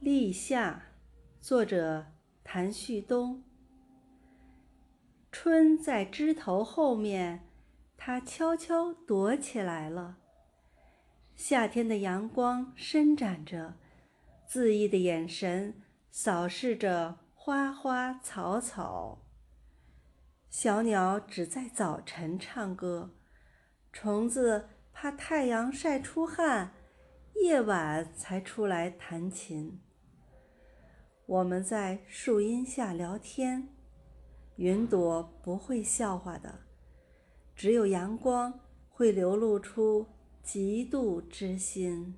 立夏，作者谭旭东。春在枝头后面，它悄悄躲起来了。夏天的阳光伸展着，恣意的眼神扫视着花花草草。小鸟只在早晨唱歌，虫子怕太阳晒出汗，夜晚才出来弹琴。我们在树荫下聊天，云朵不会笑话的，只有阳光会流露出嫉妒之心。